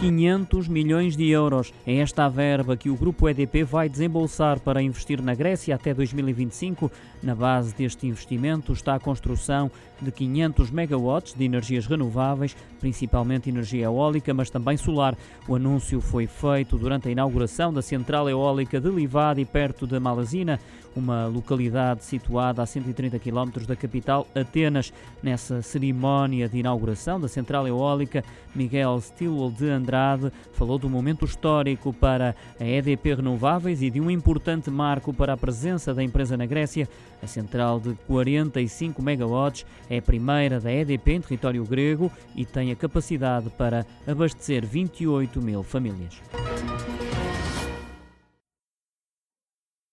500 milhões de euros. É esta a verba que o grupo EDP vai desembolsar para investir na Grécia até 2025. Na base deste investimento está a construção de 500 megawatts de energias renováveis, principalmente energia eólica, mas também solar. O anúncio foi feito durante a inauguração da central eólica de Livade, perto de Malazina, uma localidade situada a 130 km da capital Atenas. Nessa cerimónia de inauguração da central eólica, Miguel Stilwell de Andrade falou do momento histórico para a EDP Renováveis e de um importante marco para a presença da empresa na Grécia. A central de 45 megawatts é a primeira da EDP em território grego e tem a capacidade para abastecer 28 mil famílias.